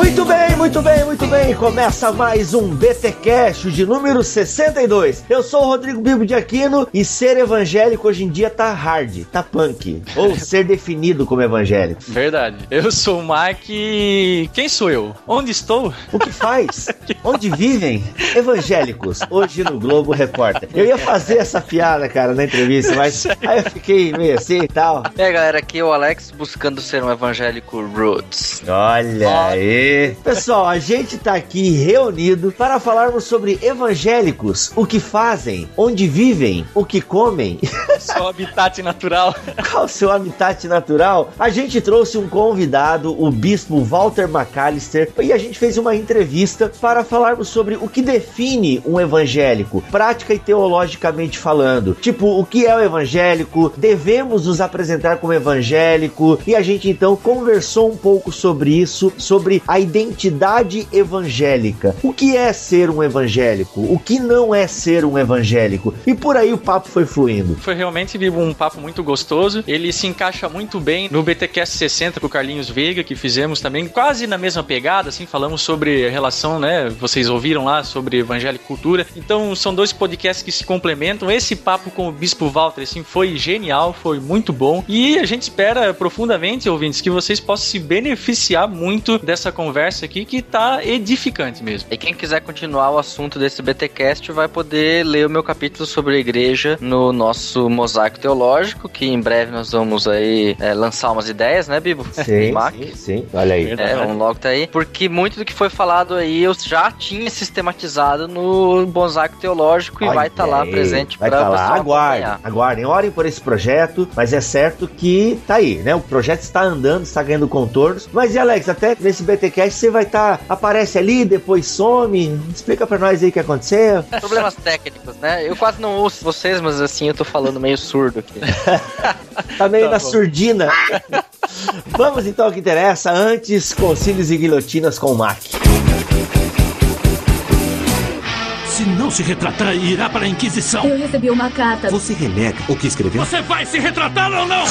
Muito bem, muito bem, muito bem. Começa mais um BTcast de número 62. Eu sou o Rodrigo Bibo de Aquino e ser evangélico hoje em dia tá hard, tá punk. Ou ser definido como evangélico. Verdade. Eu sou o Mike e quem sou eu? Onde estou? O que faz? Onde vivem? Evangélicos. Hoje no Globo Repórter. Eu ia fazer essa piada, cara, na entrevista, mas aí eu fiquei meio assim e tal. E aí, galera, aqui é o Alex buscando ser um evangélico roots. Olha aí. Pessoal, a gente tá aqui reunido para falarmos sobre evangélicos, o que fazem, onde vivem, o que comem. Seu habitat natural. Qual o seu habitat natural? A gente trouxe um convidado, o bispo Walter McAllister, e a gente fez uma entrevista para falarmos sobre o que define um evangélico, prática e teologicamente falando. Tipo, o que é o evangélico? Devemos nos apresentar como evangélico? E a gente então conversou um pouco sobre isso, sobre a identidade evangélica. O que é ser um evangélico? O que não é ser um evangélico? E por aí o papo foi fluindo. Foi realmente um papo muito gostoso. Ele se encaixa muito bem no BTcast 60 com o Carlinhos Veiga, que fizemos também, quase na mesma pegada, assim, falamos sobre a relação, né? Vocês ouviram lá sobre evangélico e cultura. Então, são dois podcasts que se complementam. Esse papo com o Bispo Walter, assim, foi genial, foi muito bom. E a gente espera profundamente, ouvintes, que vocês possam se beneficiar muito dessa conversa aqui, que tá edificante mesmo. E quem quiser continuar o assunto desse BTcast vai poder ler o meu capítulo sobre a igreja no nosso mosaico teológico, que em breve nós vamos aí é, lançar umas ideias, né, Bibo? Sim, Mac? sim, sim. Olha aí. É, vamos logo tá aí. Porque muito do que foi falado aí eu já tinha sistematizado no mosaico teológico e Olha vai estar lá aí. presente para tá lá. Aguardem, acompanhar. aguardem, orem por esse projeto, mas é certo que tá aí, né? O projeto está andando, está ganhando contornos. Mas e Alex, até nesse BTcast você vai estar, aparece ali, depois some. Explica pra nós aí o que aconteceu. Problemas técnicos, né? Eu quase não ouço vocês, mas assim eu tô falando meio surdo aqui. Tá meio Tá na bom. surdina. Vamos então ao que interessa. Antes, concílios e guilhotinas com o Mac. Se não se retratar, irá para a Inquisição. Eu recebi uma carta. Você renega o que escreveu? Você vai se retratar ou não?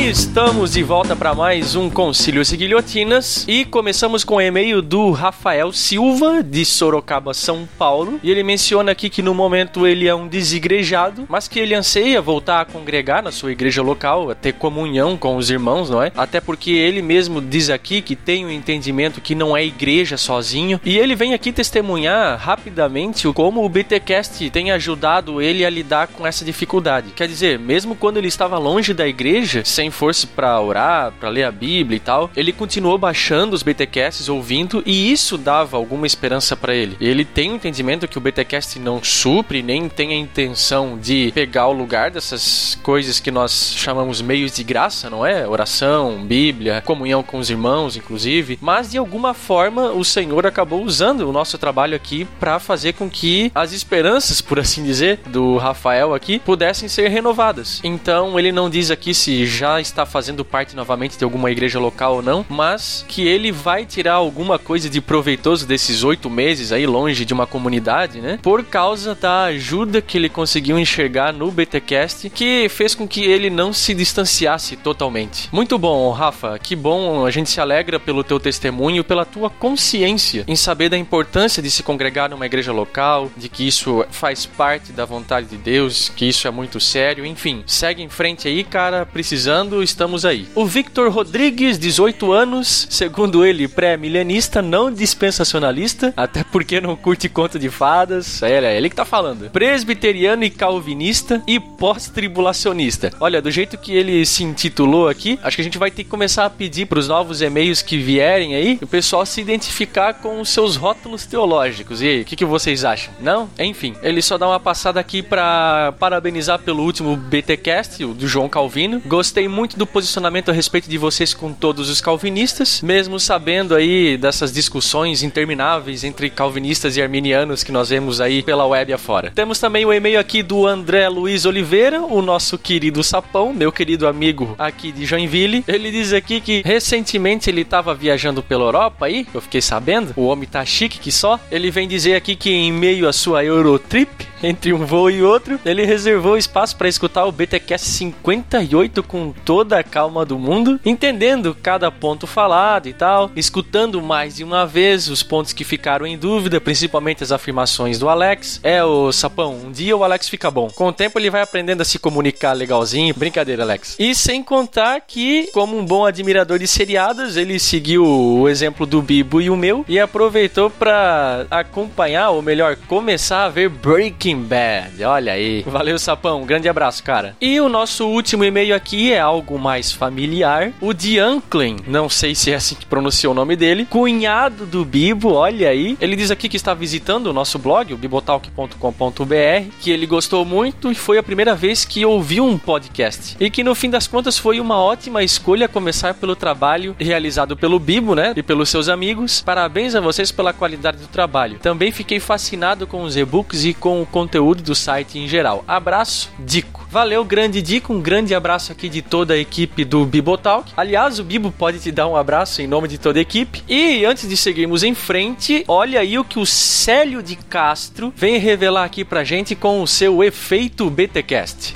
Estamos de volta para mais um Concílios e Guilhotinas e começamos com o e-mail do Rafael Silva, de Sorocaba, São Paulo. E ele menciona aqui que no momento ele é um desigrejado, mas que ele anseia voltar a congregar na sua igreja local, a ter comunhão com os irmãos, não é? Até porque ele mesmo diz aqui que tem o entendimento que não é igreja sozinho. E ele vem aqui testemunhar rapidamente como o BTcast tem ajudado ele a lidar com essa dificuldade. Quer dizer, mesmo quando ele estava longe da igreja, sem força para orar, para ler a Bíblia e tal, ele continuou baixando os BTcasts, ouvindo, e isso dava alguma esperança para ele. Ele tem o entendimento que o BTcast não supre, nem tem a intenção de pegar o lugar dessas coisas que nós chamamos meios de graça, não é? Oração, Bíblia, comunhão com os irmãos, inclusive, mas de alguma forma o Senhor acabou usando o nosso trabalho aqui para fazer com que as esperanças, por assim dizer, do Rafael aqui pudessem ser renovadas. Então ele não diz aqui se já está fazendo parte novamente de alguma igreja local ou não, mas que ele vai tirar alguma coisa de proveitoso desses oito meses aí longe de uma comunidade, né? Por causa da ajuda que ele conseguiu enxergar no BTcast, que fez com que ele não se distanciasse totalmente. Muito bom, Rafa. Que bom. A gente se alegra pelo teu testemunho, pela tua consciência em saber da importância de se congregar numa igreja local, de que isso faz parte da vontade de Deus, que isso é muito sério. Enfim, segue em frente aí, cara. Precisando, estamos aí. O Victor Rodrigues, 18 anos, segundo ele, pré-milenista, não dispensacionalista, até porque não curte conto de fadas. É, é ele que tá falando. Presbiteriano e calvinista e pós-tribulacionista. Olha, do jeito que ele se intitulou aqui, acho que a gente vai ter que começar a pedir pros novos e-mails que vierem aí, o pessoal se identificar com os seus rótulos teológicos. E aí, o que, que vocês acham? Não? Enfim, ele só dá uma passada aqui pra parabenizar pelo último BTcast, o do João Calvino. Gostei muito muito do posicionamento a respeito de vocês com todos os calvinistas, mesmo sabendo aí dessas discussões intermináveis entre calvinistas e arminianos que nós vemos aí pela web afora. Temos também o e-mail aqui do André Luiz Oliveira, o nosso querido sapão, meu querido amigo aqui de Joinville. Ele diz aqui que recentemente ele estava viajando pela Europa aí, eu fiquei sabendo, o homem tá chique que só. Ele vem dizer aqui que em meio à sua Eurotrip, entre um voo e outro, ele reservou espaço para escutar o BTcast 58 com toda a calma do mundo, entendendo cada ponto falado e tal, escutando mais de uma vez os pontos que ficaram em dúvida, principalmente as afirmações do Alex. É o sapão, um dia o Alex fica bom. Com o tempo ele vai aprendendo a se comunicar legalzinho. Brincadeira, Alex. E sem contar que, como um bom admirador de seriados, ele seguiu o exemplo do Bibo e o meu e aproveitou para acompanhar, ou melhor, começar a ver Breaking Bad. Olha aí. Valeu, sapão. Um grande abraço, cara. E o nosso último e-mail aqui é algo mais familiar. O de Anklin, não sei se é assim que pronuncia o nome dele, cunhado do Bibo, olha aí. Ele diz aqui que está visitando o nosso blog, o bibotalk.com.br, que ele gostou muito e foi a primeira vez que ouviu um podcast. E que no fim das contas foi uma ótima escolha começar pelo trabalho realizado pelo Bibo, né? E pelos seus amigos. Parabéns a vocês pela qualidade do trabalho. Também fiquei fascinado com os e-books e com o conteúdo do site em geral. Abraço, Dico. Valeu, grande Dico. Um grande abraço aqui de toda a equipe do Bibotalk. Aliás, o Bibo pode te dar um abraço em nome de toda a equipe. E antes de seguirmos em frente, olha aí o que o Célio de Castro vem revelar aqui pra gente com o seu efeito BTcast.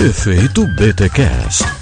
Efeito BTcast.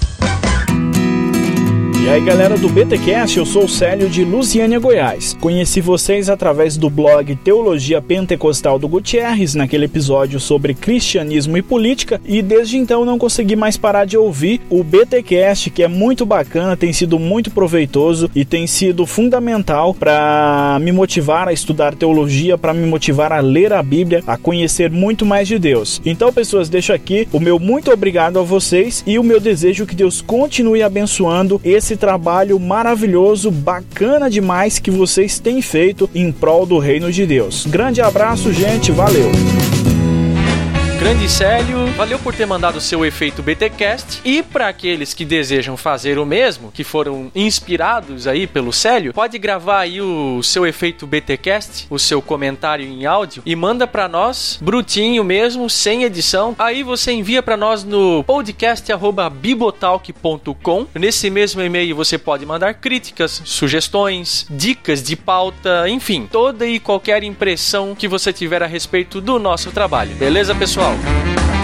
E aí galera do BTcast, eu sou o Célio de Lusiânia, Goiás. Conheci vocês através do blog Teologia Pentecostal do Gutierrez, naquele episódio sobre cristianismo e política, e desde então não consegui mais parar de ouvir o BTcast, que é muito bacana, tem sido muito proveitoso e tem sido fundamental para me motivar a estudar teologia, para me motivar a ler a Bíblia, a conhecer muito mais de Deus. Então, pessoas, deixo aqui o meu muito obrigado a vocês e o meu desejo que Deus continue abençoando esse trabalho maravilhoso, bacana demais que vocês têm feito em prol do reino de Deus. Grande abraço, gente, valeu! Grande Célio, valeu por ter mandado o seu efeito BTcast. E para aqueles que desejam fazer o mesmo, que foram inspirados aí pelo Célio, pode gravar aí o seu efeito BTcast, o seu comentário em áudio e manda para nós, brutinho mesmo, sem edição. Aí você envia para nós no podcast@bibotalk.com. Nesse mesmo e-mail você pode mandar críticas, sugestões, dicas de pauta, enfim, toda e qualquer impressão que você tiver a respeito do nosso trabalho. Beleza, pessoal? Tchau.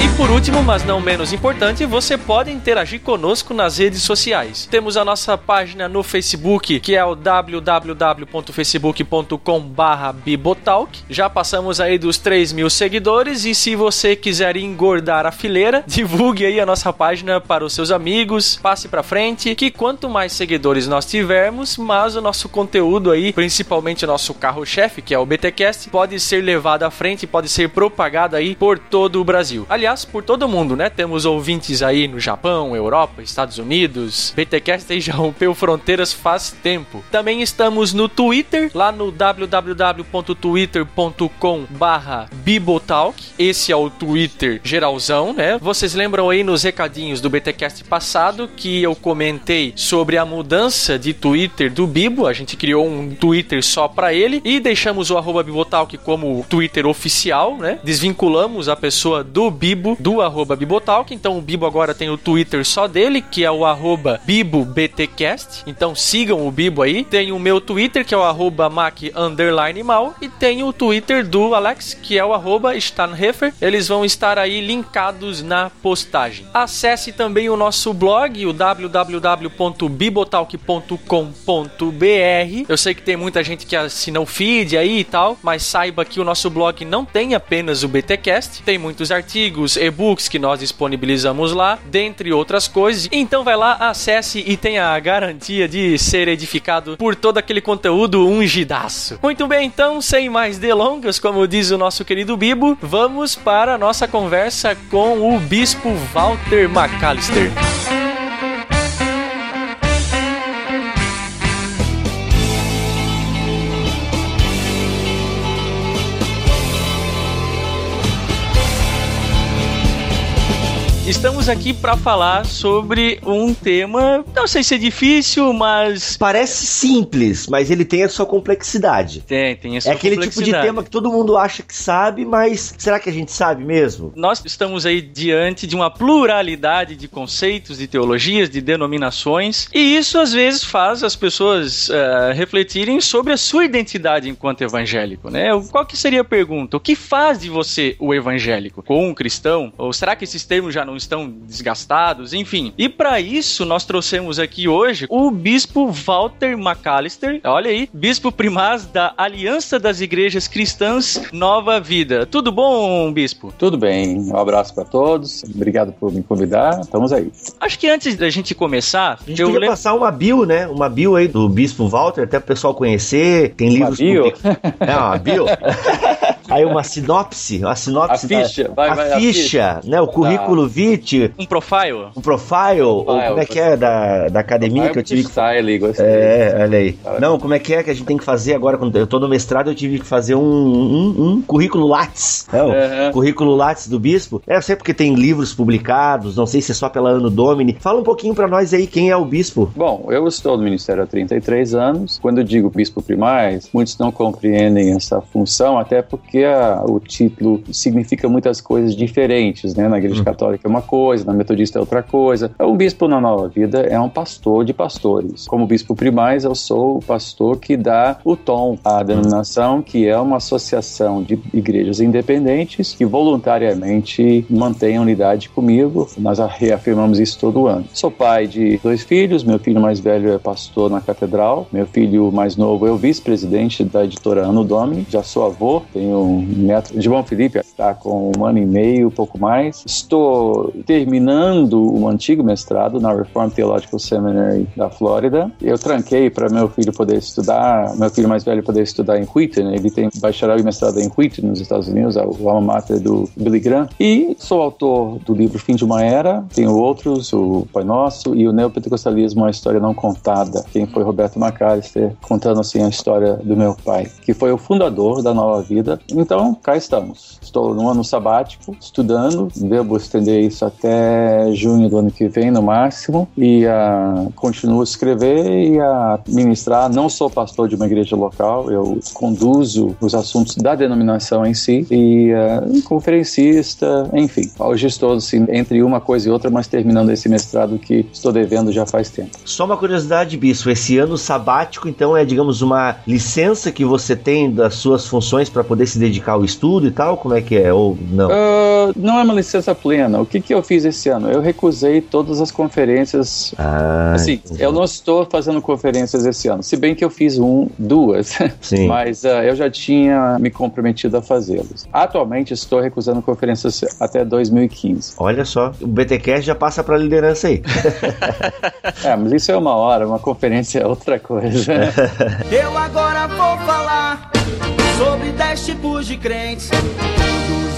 E por último, mas não menos importante, você pode interagir conosco nas redes sociais. Temos a nossa página no Facebook, que é o www.facebook.com/bibotalk. Já passamos aí dos 3 mil seguidores e se você quiser engordar a fileira, divulgue aí a nossa página para os seus amigos, passe para frente, que quanto mais seguidores nós tivermos, mais o nosso conteúdo aí, principalmente o nosso carro-chefe, que é o BTcast, pode ser levado à frente, pode ser propagado aí por todo o Brasil. Aliás, por todo mundo, né? Temos ouvintes aí no Japão, Europa, Estados Unidos. BTcast já rompeu fronteiras faz tempo. Também estamos no Twitter, lá no www.twitter.com/bibotalk. Esse é o Twitter geralzão, né? Vocês lembram aí nos recadinhos do BTcast passado que eu comentei sobre a mudança de Twitter do Bibo. A gente criou um Twitter só para ele e deixamos o arroba Bibotalk como Twitter oficial, né? Desvinculamos a pessoa do Bibo do arroba Bibotalk. Então o Bibo agora tem o Twitter só dele, que é o arroba BiboBTcast. Então sigam o Bibo aí. Tem o meu Twitter, que é o arroba Mac mal. E tem o Twitter do Alex, que é o arroba Stanhefer. Eles vão estar aí linkados na postagem. Acesse também o nosso blog, o www.bibotalk.com.br. Eu sei que tem muita gente que assina o feed aí e tal, mas saiba que o nosso blog não tem apenas o BTcast, tem muitos artigos, e-books que nós disponibilizamos lá, dentre outras coisas. Então vai lá, acesse e tenha a garantia de ser edificado por todo aquele conteúdo ungidaço. Muito bem, então, sem mais delongas, como diz o nosso querido Bibo, vamos para a nossa conversa com o bispo Walter McAllister. Estamos aqui para falar sobre um tema, não sei se é difícil, mas Parece simples, mas ele tem a sua complexidade. tem, tem essa É aquele tipo de tema que todo mundo acha que sabe, mas será que a gente sabe mesmo? Nós estamos aí diante de uma pluralidade de conceitos, de teologias, de denominações, e isso às vezes faz as pessoas eh, refletirem sobre a sua identidade enquanto evangélico, né? Qual que seria a pergunta? O que faz de você o evangélico? Com um cristão? Ou será que esses termos já não estão desgastados? Enfim. E para isso nós trouxemos aqui hoje o bispo Walter McAllister, olha aí, bispo primaz da Aliança das Igrejas Cristãs Nova Vida. Tudo bom, bispo? Tudo bem, um abraço para todos. Obrigado por me convidar. Estamos aí. Acho que antes da gente começar, A gente eu lembro. passar uma bio, né? Uma bio aí do Bispo Walter, até o pessoal conhecer. Tem livros. bio? public- É, uma bio. aí uma sinopse, uma sinopse. A da- ficha, vai, a vai, a ficha, né? O currículo vitae, Um profile? um profile, ou como é que é da, da academia que eu tive que Style, gostei. É, olha aí. Tá. Não, como é que é que a gente tem que fazer agora? Quando eu tô no mestrado, eu tive que fazer um, um, um currículo Lattes. É, o Aham. currículo Lattes do Bispo. É, eu sei porque tem livros publicados, não sei se é só pela Ano Domini. Fala um pouquinho pra nós aí quem é o Bispo. Bom, eu estou no Ministério há 33 anos. Quando eu digo bispo primaz, muitos não compreendem essa função, até porque a- o título significa muitas coisas diferentes, né? Na Igreja Católica é uma coisa, na Metodista é outra coisa. Um bispo na Nova Vida é um pastor de pastores. Como bispo primaz, eu sou o pastor que dá o tom à denominação, que é uma associação de igrejas independentes que voluntariamente mantém a unidade comigo. Nós reafirmamos isso todo ano. Sou pai de dois filhos, meu filho mais velho é pastor na catedral, meu filho mais novo é o vice-presidente da editora Ano Domini, já sou avô, tenho um neto, João Felipe, está com um ano e meio, pouco mais. Estou terminando o antigo mestrado na Reformed Theological Seminary da Flórida. Eu tranquei para meu filho poder estudar, meu filho mais velho poder estudar em Wheaton, ele tem bacharel e mestrado em Wheaton, nos Estados Unidos, o alma mater do Billy Graham. E sou autor do livro Fim de uma Era, tenho outros, o Pai Nosso e o Neopentecostalismo, a história não contada. Quem foi Roberto McAllister, contando assim a história do meu pai, que foi o fundador da Nova Vida. Então, cá estamos. Estou no ano sabático, estudando, devo estender isso até junho do ano que vem, no máximo, e uh, continuo a escrever e a ministrar. Não sou pastor de uma igreja local, eu conduzo os assuntos da denominação em si, e uh, conferencista, enfim. Hoje estou assim, entre uma coisa e outra, mas terminando esse mestrado que estou devendo já faz tempo. Só uma curiosidade, Bispo. Esse ano sabático, então, é, digamos, uma licença que você tem das suas funções para poder se dedicar ao estudo e tal? Como é que é? Ou não? Uh, não é uma licença plena. O que, que eu fiz esse ano? Eu recusei todas as conferências. Ah, assim, entendi. eu não estou fazendo conferências esse ano. Se bem que eu fiz um, duas, Sim. mas uh, eu já tinha me comprometido a fazê-los. Atualmente estou recusando conferências até 2015. Olha só, o BTCast já passa pra liderança aí. É, mas isso é uma hora, uma conferência é outra coisa. Eu agora vou falar sobre dez tipos de crentes.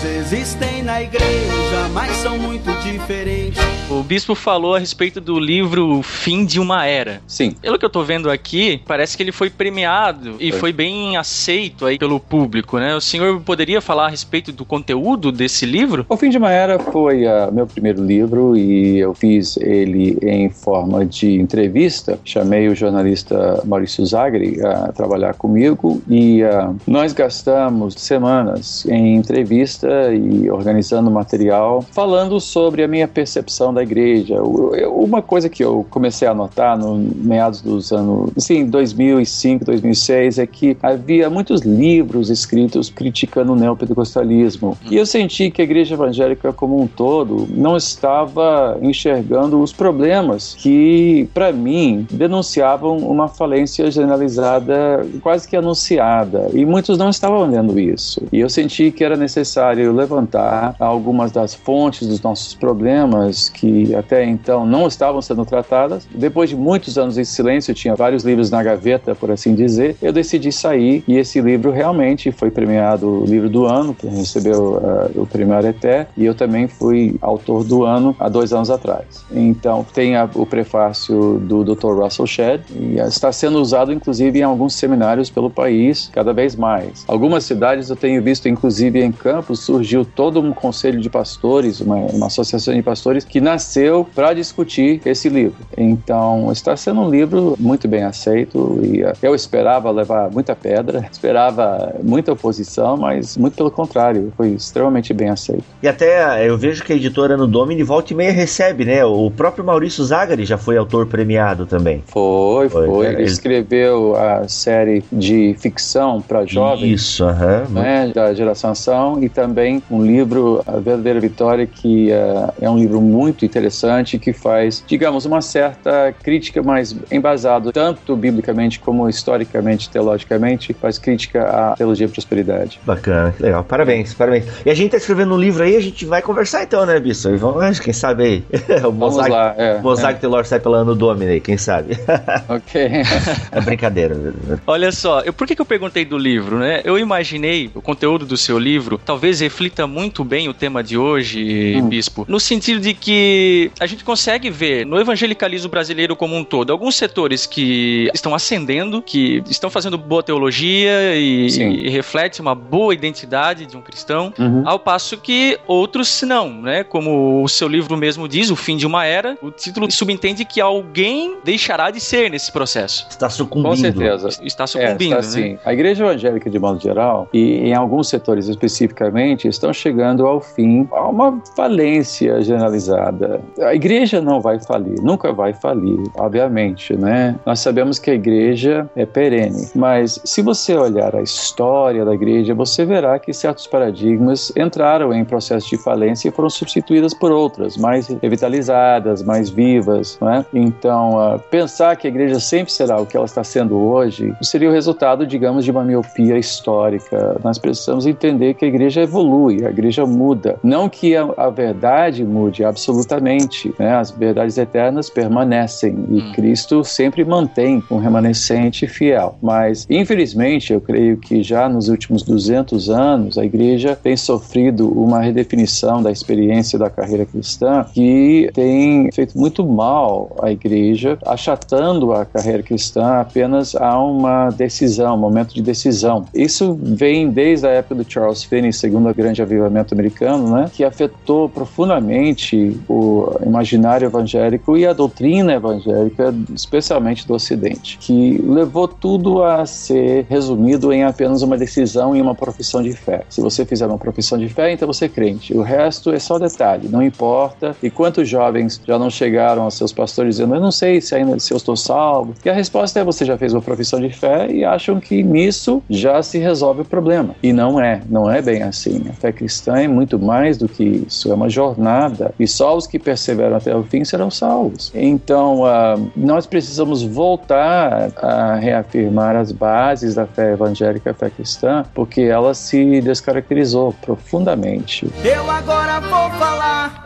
Existem na igreja, mas são muito diferentes. O bispo falou a respeito do livro Fim de uma Era. Sim. Pelo que eu tô vendo aqui, parece que ele foi premiado e Foi. foi bem aceito aí pelo público, né? O senhor poderia falar a respeito do conteúdo desse livro? O Fim de uma Era foi uh, meu primeiro livro e eu fiz ele em forma de entrevista. Chamei o jornalista Maurício Zagri a trabalhar comigo e uh, nós gastamos semanas em entrevista e organizando material, falando sobre a minha percepção da igreja. Uma coisa que eu comecei a notar no meados dos anos, sim, 2005, 2006, é que havia muitos livros escritos criticando o neopentecostalismo. E eu senti que a igreja evangélica como um todo não estava enxergando os problemas que, para mim, denunciavam uma falência generalizada, quase que anunciada. E muitos não estavam vendo isso. E eu senti que era necessário levantar algumas das fontes dos nossos problemas que até então não estavam sendo tratadas. Depois de muitos anos em silêncio, tinha vários livros na gaveta, por assim dizer, eu decidi sair e esse livro realmente foi premiado o livro do ano, recebeu uh, o prêmio Areté, e eu também fui autor do ano há dois anos atrás. Então tem a- o prefácio do Dr. Russell Shedd e está sendo usado inclusive em alguns seminários pelo país cada vez mais. Algumas cidades eu tenho visto inclusive em campos surgiu todo um conselho de pastores, uma, uma associação de pastores que nasceu para discutir esse livro. Então, está sendo um livro muito bem aceito e uh, eu esperava levar muita pedra, esperava muita oposição, mas muito pelo contrário, foi extremamente bem aceito. E até eu vejo que a editora no Domini volta e meia recebe, né? O próprio Maurício Zagari já foi autor premiado também. Foi, foi. Foi, ele- escreveu a série de ficção para jovens. Isso, aham. né, da geração ação e também um livro A Verdadeira Vitória que eh, é um livro muito interessante que faz, digamos, uma certa crítica mais embasado tanto biblicamente como historicamente, teologicamente, faz crítica à teologia da prosperidade. Bacana, legal. Parabéns, parabéns. E a gente tá escrevendo um livro aí, a gente vai conversar então, né, Bisso? E vamos, quem sabe aí. o Mosaic, lá, é, Mosaic Taylor sai pela ano Domini quem sabe? é. ok. é brincadeira. Olha só, eu, por que, que eu perguntei do livro, né? Eu imaginei o conteúdo do seu livro talvez reflita muito bem o tema de hoje, Hum. Bispo, no sentido de que a gente consegue ver no evangelicalismo brasileiro como um todo alguns setores que estão ascendendo, que estão fazendo boa teologia e, e reflete uma boa identidade de um cristão, Uhum. ao passo que outros não, né? Como o seu livro mesmo diz, O Fim de uma Era, o título subentende que alguém deixará de ser nesse processo. Está sucumbindo. Com certeza. Está É, sucumbindo, está né? A igreja evangélica, de modo geral, e em alguns setores especificamente, estão chegando ao fim, a uma falência generalizada. A igreja não vai falir, nunca vai falir, obviamente, né? Nós sabemos que a igreja é perene, mas se você olhar a história da igreja, você verá que certos paradigmas entraram em processo de falência e foram substituídas por outras, mais revitalizadas, mais vivas, né? Então, ah, pensar que a igreja sempre será o que ela está sendo hoje seria o resultado, digamos, de uma miopia histórica. Nós precisamos entender que a igreja evolui, a igreja muda. Não que a, a verdade mude absolutamente, né? As verdades eternas permanecem e Hum. Cristo sempre mantém um remanescente fiel. Mas, infelizmente, eu creio que já nos últimos 200 anos a igreja tem sofrido uma redefinição da experiência da carreira cristã que tem feito muito mal à igreja, achatando a carreira cristã apenas a uma decisão, um momento de decisão. Isso vem desde a época do Charles Finney, segundo o grande avivamento americano, né, que afetou profundamente o imaginário evangélico e a doutrina evangélica, especialmente do Ocidente, que levou tudo a ser resumido em apenas uma decisão e uma profissão de fé. Se você fizer uma profissão de fé, então você é crente. O resto é só detalhe, não importa. E quantos jovens já não chegaram aos seus pastores dizendo: Eu não sei se ainda se eu estou salvo? E a resposta é: você já fez uma profissão de fé e acham que nisso já se resolve o problema. E não é, não é bem assim. A fé cristã é muito mais do que isso, é uma jornada. E só os que perseveram até o fim serão salvos. Então, ah, nós precisamos voltar a reafirmar as bases da fé evangélica, a fé cristã, porque ela se descaracterizou profundamente. Eu agora vou falar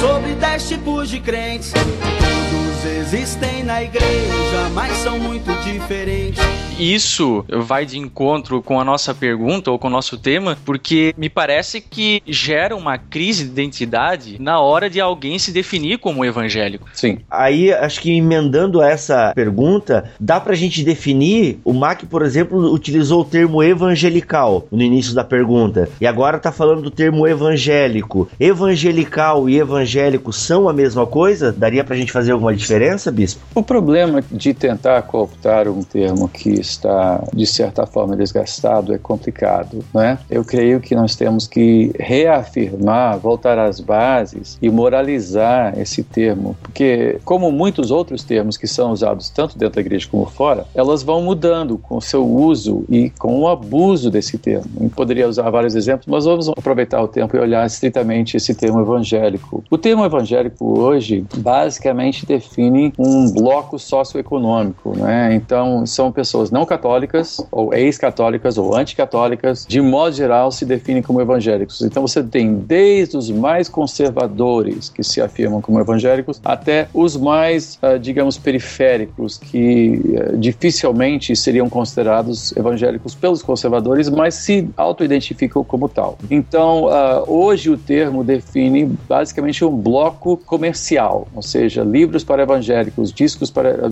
sobre dez tipos de crentes. Todos existem na igreja, mas são muito diferentes. Isso vai de encontro com a nossa pergunta ou com o nosso tema, porque me parece que gera uma crise de identidade na hora de alguém se definir como evangélico. Sim. Aí, acho que emendando essa pergunta, dá pra gente definir. O Mac, por exemplo, utilizou o termo evangelical no início da pergunta. E agora tá falando do termo evangélico. Evangelical e evangélico são a mesma coisa? Daria pra gente fazer alguma diferença, Bispo? O problema de tentar cooptar um termo que está, de certa forma, desgastado é complicado, né? Eu creio que nós temos que reafirmar, voltar às bases e moralizar esse termo, porque, como muitos outros termos que são usados tanto dentro da igreja como fora, elas vão mudando com o seu uso e com o abuso desse termo. Eu poderia usar vários exemplos, mas vamos aproveitar o tempo e olhar estritamente esse termo evangélico. O termo evangélico hoje basicamente define um bloco socioeconômico, né? Então, são pessoas não católicas, ou ex-católicas, ou anticatólicas, de modo geral se definem como evangélicos. Então, você tem desde os mais conservadores, que se afirmam como evangélicos, até os mais, ah, digamos, periféricos, que ah, dificilmente seriam considerados evangélicos pelos conservadores, mas se auto-identificam como tal. Então, ah, hoje o termo define basicamente um bloco comercial, ou seja, livros para evangélicos, discos para.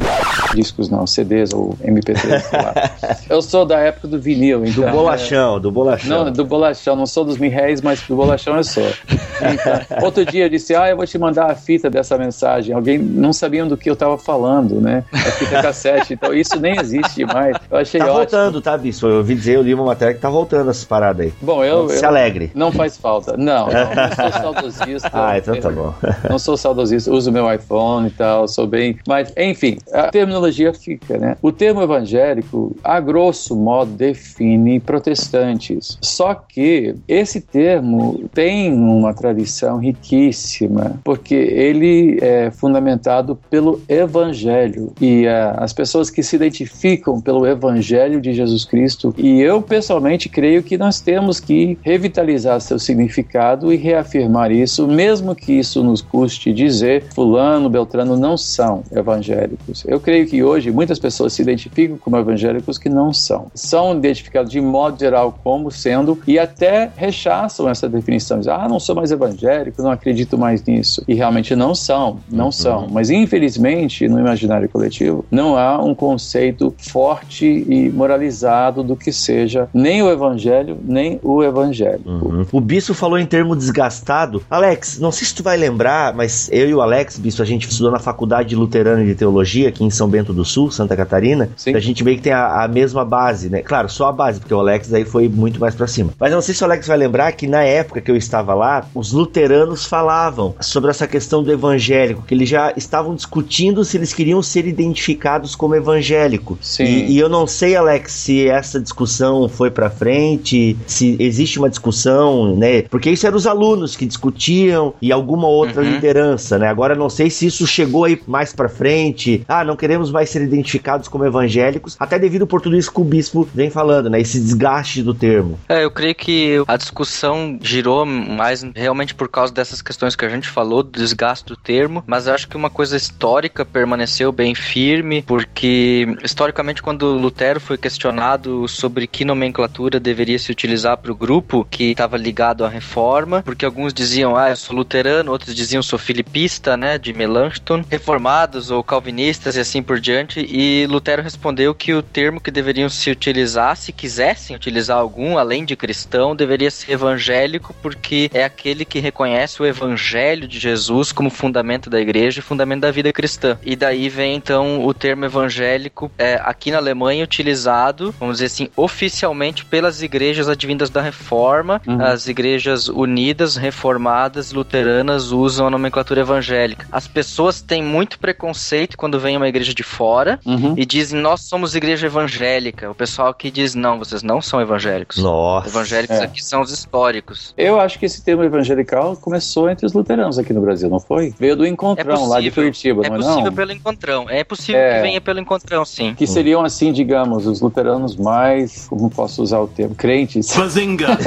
discos não, CDs ou MP3. Eu sou da época do vinil, então. Do bolachão, do bolachão. Não, do bolachão, não sou dos mil réis, mas do bolachão eu sou. Então, outro dia eu disse, ah, eu vou te mandar a fita dessa mensagem. Alguém não sabia do que eu estava falando, né? A fita cassete. Então isso nem existe mais. Eu achei Tá ótimo. voltando, tá, Bispo? Eu ouvi dizer, eu li uma matéria que tá voltando essas paradas aí. Bom, eu, Se eu- alegre. Não faz falta. Não, não, não sou saudosista. Ah, então tá bom. Não sou saudosista, uso meu iPhone e tal, sou bem. Mas, enfim, a terminologia fica, né? O termo evangélico, a grosso modo, define protestantes. Só que esse termo tem uma tradição riquíssima, porque ele é fundamentado pelo Evangelho. E ah, as pessoas que se identificam pelo Evangelho de Jesus Cristo, e eu pessoalmente creio que nós temos que revitalizar seu significado e reafirmar isso, mesmo que isso nos custe dizer fulano, beltrano não são evangélicos. Eu creio que hoje muitas pessoas se identificam como que não são. São identificados de modo geral como sendo e até rechaçam essa definição. Dizem, ah, não sou mais evangélico, não acredito mais nisso. E realmente não são, não são. Mas infelizmente, no imaginário coletivo, não há um conceito forte e moralizado do que seja nem o evangelho, nem o evangélico. Uhum. O Bispo falou em termo desgastado. Alex, não sei se tu vai lembrar, mas eu e o Alex, Bispo, a gente estudou na Faculdade Luterana de Teologia, aqui em São Bento do Sul, Santa Catarina. Sim. A gente meio que tem a, a mesma base, né? Claro, só a base, porque o Alex aí foi muito mais pra cima. Mas eu não sei se o Alex vai lembrar que na época que eu estava lá, os luteranos falavam sobre essa questão do evangélico, que eles já estavam discutindo se eles queriam ser identificados como evangélico. Sim. E, e eu não sei, Alex, se essa discussão foi pra frente, se existe uma discussão, né? Porque isso eram os alunos que discutiam e alguma outra Uhum. liderança, né? Agora eu não sei se isso chegou aí mais pra frente. Ah, não queremos mais ser identificados como evangélicos, até devido por tudo isso que o bispo vem falando, né? Esse desgaste do termo. É, eu creio que a discussão girou mais realmente por causa dessas questões que a gente falou, do desgaste do termo, mas eu acho que uma coisa histórica permaneceu bem firme, porque historicamente quando Lutero foi questionado sobre que nomenclatura deveria se utilizar para o grupo que estava ligado à reforma, porque alguns diziam, ah, eu sou luterano, outros diziam sou filipista, né, de Melanchthon, reformados ou calvinistas e assim por diante, e Lutero respondeu que o termo que deveriam se utilizar, se quisessem utilizar algum, além de cristão, deveria ser evangélico, porque é aquele que reconhece o evangelho de Jesus como fundamento da igreja e fundamento da vida cristã. E daí vem então o termo evangélico, é, aqui na Alemanha, utilizado, vamos dizer assim, oficialmente pelas igrejas advindas da reforma, Uhum. as igrejas unidas, reformadas, luteranas usam a nomenclatura evangélica. As pessoas têm muito preconceito quando vem uma igreja de fora Uhum. e dizem, nós somos igreja evangélica. O pessoal que diz, não, vocês não são evangélicos. Nossa. Evangélicos É. aqui são os históricos. Eu acho que esse termo evangelical começou entre os luteranos aqui no Brasil, não foi? Veio do É encontrão lá de possível. Curitiba, É não é possível não? pelo encontrão. É possível É. que venha pelo encontrão, sim. Que seriam assim, digamos, os luteranos mais, como posso usar o termo, crentes. Bazinga!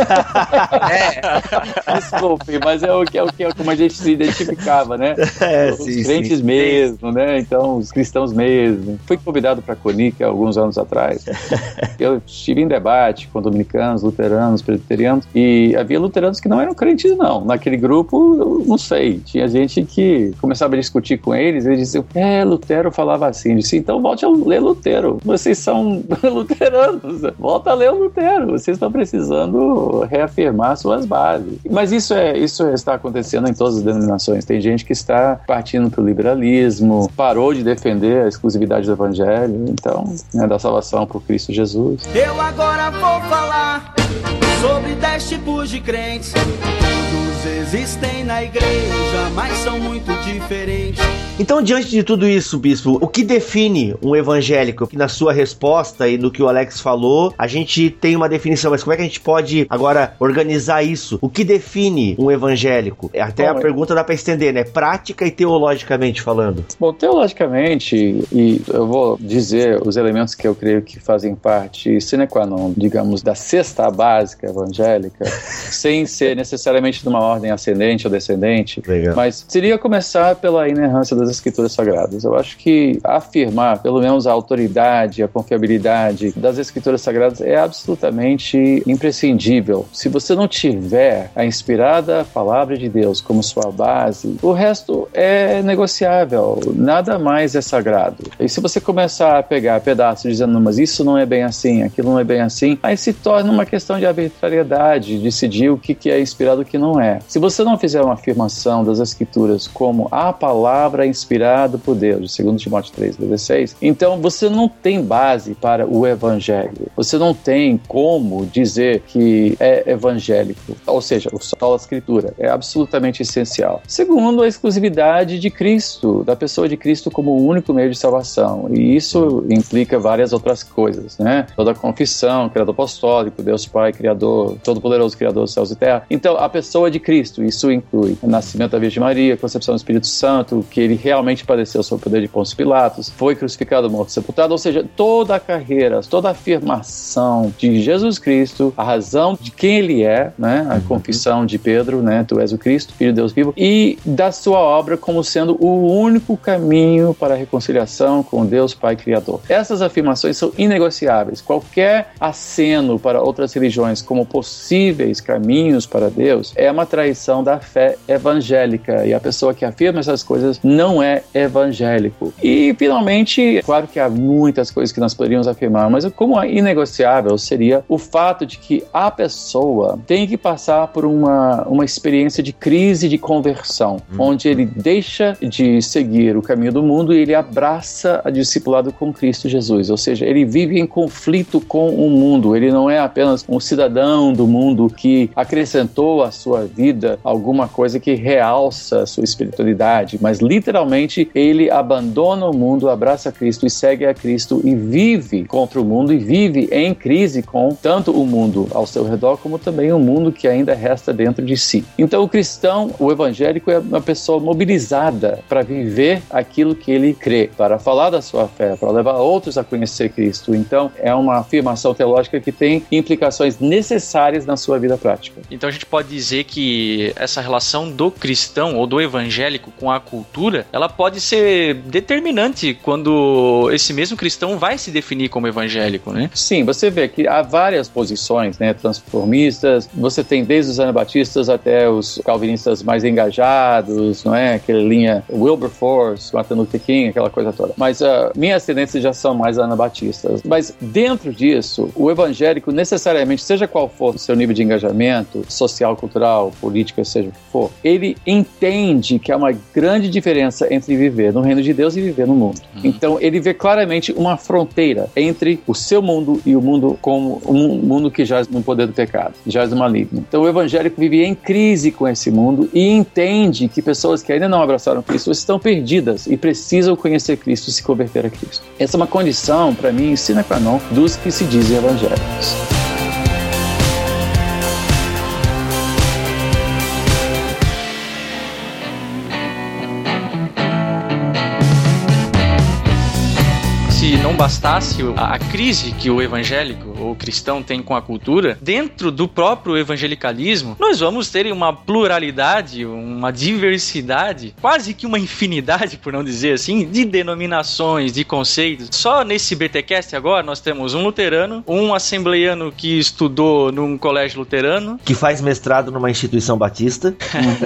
É, Desculpe, mas é o que é o que é como a gente se identificava, né? É, os sim, crentes sim. mesmo, né? Então, os cristãos mesmo. Fui convidado para a Conica alguns anos atrás. Eu estive em debate com dominicanos, luteranos, presbiterianos, e havia luteranos que não eram crentes, não. Naquele grupo, eu não sei. Tinha gente que começava a discutir com eles, eles diziam, é, Lutero falava assim. Eu disse, então volte a ler Lutero. Vocês são luteranos. Volta a ler o Lutero. Vocês estão precisando reafirmar suas bases. Mas isso é isso está acontecendo em todas as denominações. Tem gente que está partindo para o liberalismo, parou de defender a exclusividade do evangelho, então, né, da salvação por Cristo Jesus. Eu agora vou falar sobre dez tipos de crentes. Todos existem na igreja, mas são muito diferentes. Então, diante de tudo isso, bispo, o que define um evangélico? Na sua resposta e no que o Alex falou, a gente tem uma definição, mas como é que a gente pode agora organizar isso? O que define um evangélico? Até Bom, a pergunta dá para estender, né? Prática e teologicamente falando. Bom, teologicamente, e eu vou dizer os elementos que eu creio que fazem parte sine qua non, digamos, da cesta básica evangélica, sem ser necessariamente de uma ordem ascendente ou descendente, Legal. mas seria começar pela inerrância das Escrituras Sagradas. Eu acho que afirmar, pelo menos, a autoridade, a confiabilidade das Escrituras Sagradas é absolutamente imprescindível. Se você não tiver a inspirada palavra de Deus como sua base, o resto é negociável, nada mais é sagrado. E se você começar a pegar pedaços dizendo, mas isso não é bem assim, aquilo não é bem assim, aí se torna uma questão de arbitrariedade, decidir o que é inspirado e o que não é. Se você não fizer uma afirmação das Escrituras como a palavra inspirada por Deus, de 2 Timóteo 3, 16, então você não tem base para o evangelho. Você não tem como dizer que é evangélico. Ou seja, o solo da Escritura é absolutamente essencial. Segundo, a exclusividade de Cristo, da pessoa de Cristo como o único meio de salvação. E isso implica várias outras coisas, né? Toda a confissão, Criador Apostólico, Deus Pai, Criador, Todo-Poderoso Criador dos céus e terra. Então, a pessoa de Cristo, isso inclui o nascimento da Virgem Maria, a concepção do Espírito Santo, que ele realmente padeceu sob o poder de Pôncio Pilatos, foi crucificado, morto, sepultado, ou seja, toda a carreira, toda a afirmação de Jesus Cristo, a razão de quem ele é, né? A uhum. confissão de Pedro, né? Tu és o Cristo, Filho de Deus vivo, e da sua obra como sendo o único caminho para a reconciliação com Deus Pai Criador. Essas afirmações são inegociáveis. Qualquer aceno para outras religiões como possíveis caminhos para Deus é uma traição da fé evangélica e a pessoa que afirma essas coisas não é evangélico. E finalmente, claro que há muitas coisas que nós poderíamos afirmar, mas como é inegociável seria o fato de que a pessoa tem que passar por uma, uma experiência de crise de conversão, hum. onde ele deixa de seguir o caminho do mundo e ele abraça a discipulado com Cristo Jesus, ou seja, ele vive em conflito com o mundo, ele não é apenas um cidadão do mundo que acrescentou à sua vida alguma coisa que realça a sua espiritualidade, mas literalmente ele abandona o mundo, abraça Cristo e segue a Cristo e vive contra o mundo e vive em crise com tanto o mundo ao seu redor como também o mundo que ainda resta dentro de si. Então o cristão, o evangélico é uma pessoa mobilizada para viver aquilo que ele crê, para falar da sua fé, para levar outros a conhecer Cristo. Então é uma afirmação teológica que tem implicações necessárias na sua vida prática. Então a gente pode dizer que essa relação do cristão ou do evangélico com a cultura, ela pode ser determinante quando esse mesmo cristão vai se definir como evangélico, né? Sim, você vê que há várias posições, né, transformistas. Você tem desde os anabatistas até os calvinistas mais engajados, não é? Aquela linha Wilberforce, Martin Luther King, aquela coisa toda. Mas uh, minhas tendências já são mais anabatistas. Mas dentro disso, o evangélico necessariamente, seja qual for o seu nível de engajamento, social, cultural, política, seja o que for, ele entende que há uma grande diferença entre viver no reino de Deus e viver no mundo. Uhum. Então ele vê claramente uma fronteira entre o seu mundo e o mundo como um mundo que jaz no poder do pecado, jaz no maligno. Então o evangélico vive em crise com esse mundo e entende que pessoas que ainda não abraçaram Cristo estão perdidas e precisam conhecer Cristo e se converter a Cristo. Essa é uma condição, para mim, sine qua non dos que se dizem evangélicos. Bastasse a, a crise que o evangélico ou cristão tem com a cultura, dentro do próprio evangelicalismo, nós vamos ter uma pluralidade, uma diversidade, quase que uma infinidade, por não dizer assim, de denominações, de conceitos. Só nesse BTcast agora nós temos um luterano, um assembleiano que estudou num colégio luterano, que faz mestrado numa instituição batista.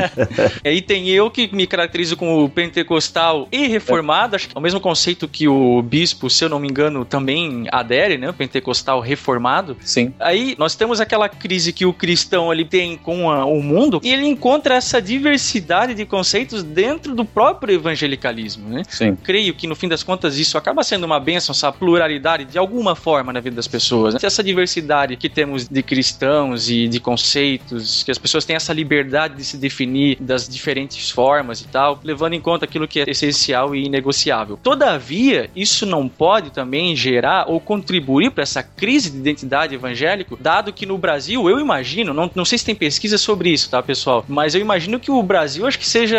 e aí tem eu que me caracterizo como pentecostal e reformado, acho que é o mesmo conceito que o bispo, se eu não me engano, também adere, né? O pentecostal reformado. Sim. Aí nós temos aquela crise que o cristão ele tem com a, o mundo e ele encontra essa diversidade de conceitos dentro do próprio evangelicalismo, né? Sim. Creio que no fim das contas isso acaba sendo uma bênção, essa pluralidade de alguma forma na vida das pessoas. Né? Essa diversidade que temos de cristãos e de conceitos, que as pessoas têm essa liberdade de se definir das diferentes formas e tal, levando em conta aquilo que é essencial e inegociável. Todavia, isso não pode também gerar ou contribuir para essa crise de identidade evangélico, dado que no Brasil, eu imagino, não, não sei se tem pesquisa sobre isso, tá, pessoal? Mas eu imagino que o Brasil acho que seja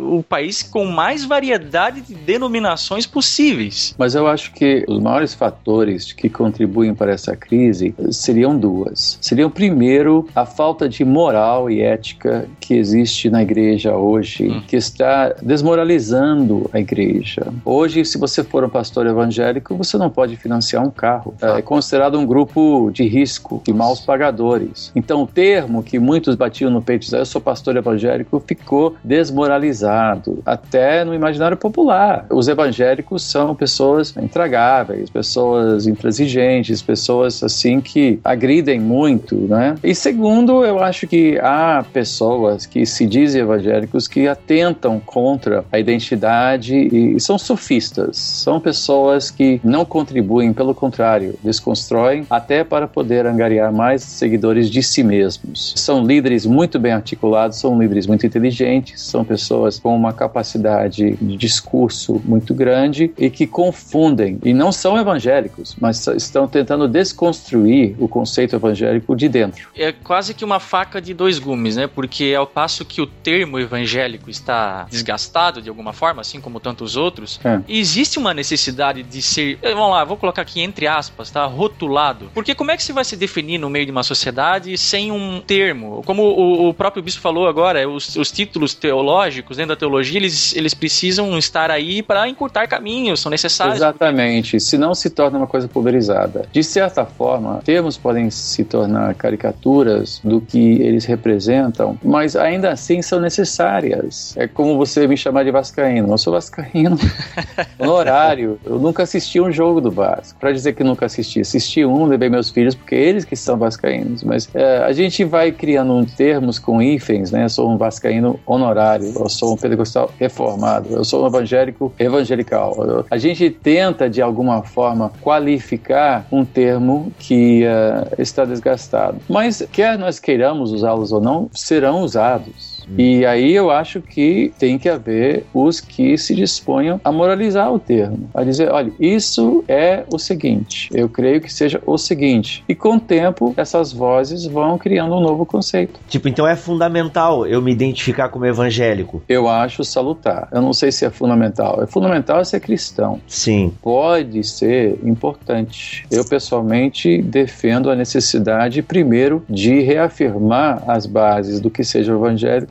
o país com mais variedade de denominações possíveis. Mas eu acho que os maiores fatores que contribuem para essa crise seriam duas. Seriam, primeiro, a falta de moral e ética que existe na igreja hoje, hum. que está desmoralizando a igreja. Hoje, se você for um pastor evangélico, você não pode financiar um carro. É considerado um grupo de risco, de maus pagadores. Então, o termo que muitos batiam no peito, eu sou pastor evangélico, ficou desmoralizado, até no imaginário popular. Os evangélicos são pessoas intragáveis, pessoas intransigentes, pessoas assim que agridem muito, né? E segundo, eu acho que há pessoas que se dizem evangélicos que atentam contra a identidade e são sofistas, são pessoas que não contribuem, pelo contrário, desconstroem até para poder angariar mais seguidores de si mesmos. São líderes muito bem articulados, são líderes muito inteligentes, são pessoas com uma capacidade de discurso muito grande e que confundem e não são evangélicos, mas estão tentando desconstruir o conceito evangélico de dentro. É quase que uma faca de dois gumes, né? Porque ao passo que o termo evangélico está desgastado de alguma forma, assim como tantos outros, é. existe uma necessidade de ser, eh, vamos lá, vou colocar aqui entre aspas, tá? Rotulado. Porque como é que se vai se definir no meio de uma sociedade sem um termo? Como o, o próprio bispo falou agora, os, os títulos teológicos dentro da teologia, eles, eles precisam estar aí para encurtar caminhos, são necessários. Exatamente, senão se torna uma coisa pulverizada. De certa forma, termos podem se tornar caricaturas do que eles representam, mas ainda assim são necessárias. É como você me chamar de vascaíno. Eu sou vascaíno honorário. Eu nunca assisti um jogo do Vasco. Para dizer que nunca assisti, assisti um, levei meus filhos porque eles que são vascaínos. Mas é, a gente vai criando um termos com hífens, né? Eu sou um vascaíno honorário. Eu sou um pentecostal reformado. Eu sou um evangélico evangelical. A gente tenta de alguma forma qualificar um termo que uh, está desgastado. Mas quer nós queiramos usá-los ou não, serão usados. E aí eu acho que tem que haver os que se disponham a moralizar o termo, a dizer, olha, isso é o seguinte, eu creio que seja o seguinte. E com o tempo, essas vozes vão criando um novo conceito. Tipo, então é fundamental eu me identificar como evangélico? Eu acho salutar. Eu não sei se é fundamental. É fundamental ser cristão. Sim. Pode ser importante. Eu pessoalmente defendo a necessidade, primeiro, de reafirmar as bases do que seja o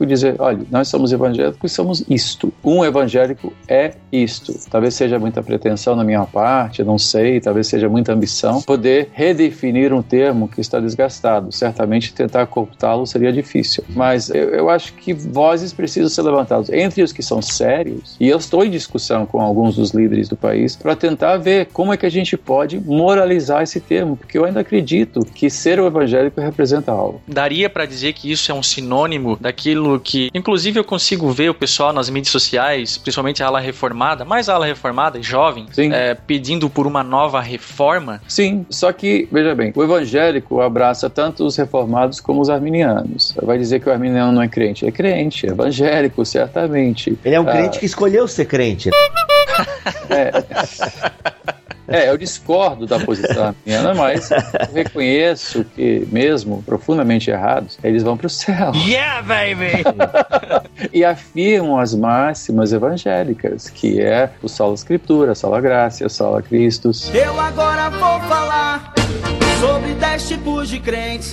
dizer, olha, nós somos evangélicos e somos isto. Um evangélico é isto. Talvez seja muita pretensão na minha parte, não sei, talvez seja muita ambição poder redefinir um termo que está desgastado. Certamente tentar cooptá-lo seria difícil. Mas eu, eu acho que vozes precisam ser levantadas entre os que são sérios, e eu estou em discussão com alguns dos líderes do país para tentar ver como é que a gente pode moralizar esse termo, porque eu ainda acredito que ser o evangélico representa algo. Daria para dizer que isso é um sinônimo daquilo que, inclusive, eu consigo ver o pessoal nas mídias sociais, principalmente a ala reformada, mais a ala reformada, jovem, é, pedindo por uma nova reforma. Sim, só que, veja bem, o evangélico abraça tanto os reformados como os arminianos. Vai dizer que o arminiano não é crente. É crente, é evangélico, certamente. Ele é um ah, crente que escolheu ser crente. É. É, eu discordo da posição arminiana, mas eu reconheço que, mesmo profundamente errados, eles vão para o céu. Yeah, baby! e afirmam as máximas evangélicas, que é o solo escritura, solo graça, solo Christus. Eu agora vou falar sobre dez tipos de crentes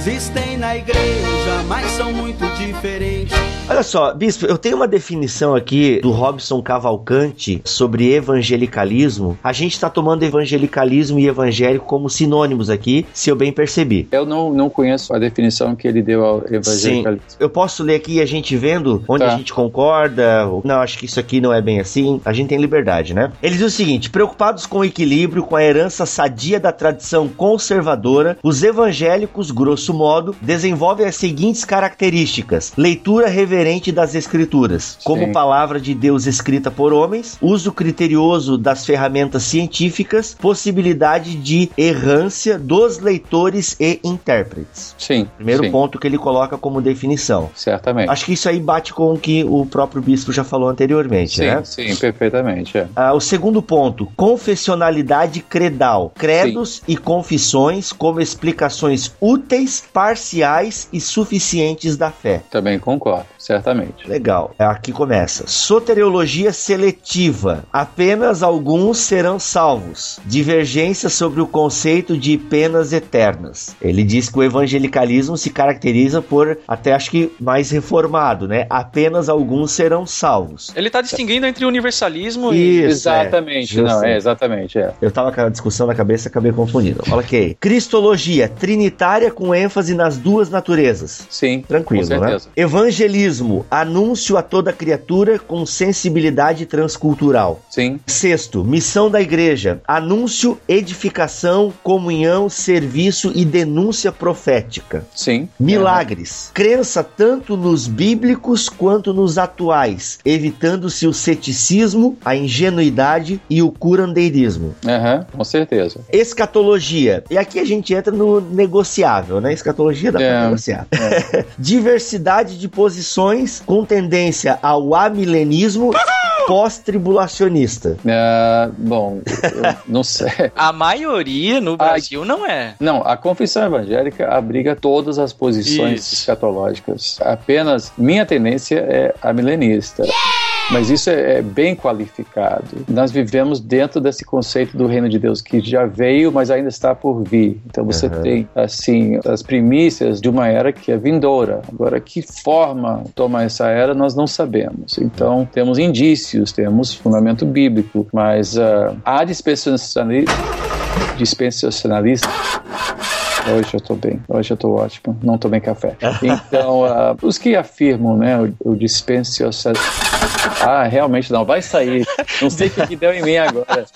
existem na igreja, mas são muito diferentes. Olha só, bispo, eu tenho uma definição aqui do Robson Cavalcante sobre evangelicalismo. A gente está tomando evangelicalismo e evangélico como sinônimos aqui, se eu bem percebi. Eu não, não conheço a definição que ele deu ao evangelicalismo. Sim. Eu posso ler aqui a gente vendo onde tá. a gente concorda. Não, acho que isso aqui não é bem assim. A gente tem liberdade, né? Ele diz o seguinte: preocupados com o equilíbrio, com a herança sadia da tradição conservadora, os evangélicos, grosso modo, desenvolve as seguintes características: leitura reverente das escrituras, como Sim. palavra de Deus escrita por homens, uso criterioso das ferramentas científicas, possibilidade de errância dos leitores e intérpretes. Sim. Primeiro sim. ponto que ele coloca como definição. Certamente. Acho que isso aí bate com o que o próprio bispo já falou anteriormente, sim, né? Sim, perfeitamente. É. Ah, o segundo ponto, confessionalidade credal. Credos credos e confissões como explicações úteis, parciais e suficientes da fé. Também concordo, certamente. Legal. Aqui começa. Soteriologia seletiva. Apenas alguns serão salvos. Divergência sobre o conceito de penas eternas. Ele diz que o evangelicalismo se caracteriza por, até acho que mais reformado, né? Apenas alguns serão salvos. Ele tá distinguindo entre universalismo e. Isso, é. exatamente, Eu não, é exatamente, é. Eu tava com a discussão na cabeça e acabei confundindo. Ok. Cristologia, trinitária com ênfase nas duas naturezas. Sim, Tranquilo, com né? certeza. Anúncio a toda criatura com sensibilidade transcultural. Sim, Sexto, missão da igreja, anúncio, edificação, comunhão, serviço e denúncia profética. sim. Milagres, crença tanto nos bíblicos quanto nos atuais, evitando-se o ceticismo, a ingenuidade e o curandeirismo. É, Aham, com certeza. Escatologia, e aqui a gente entra no negociável, né? Escatologia dá pra É. negociar. Diversidade de posições com tendência ao amilenismo pós-tribulacionista. É, bom, eu não sei. A maioria no Brasil não é. Não, a confissão evangélica abriga todas as posições Isso. escatológicas. Apenas minha tendência é a milenista. Mas isso é, é bem qualificado. Nós vivemos dentro desse conceito do reino de Deus que já veio, mas ainda está por vir. Então você Aham. tem, assim, as primícias de uma era que é vindoura. Agora, que forma toma essa era, nós não sabemos. Então, temos indícios, temos fundamento bíblico, mas ah, há dispensacionalista. dispensacionalista Hoje eu tô bem, hoje eu tô ótimo, não tomei café. Então, ah, os que afirmam, né, o, o dispensacionalista. Ah, realmente não, vai sair. Não sei o que, que deu em mim agora.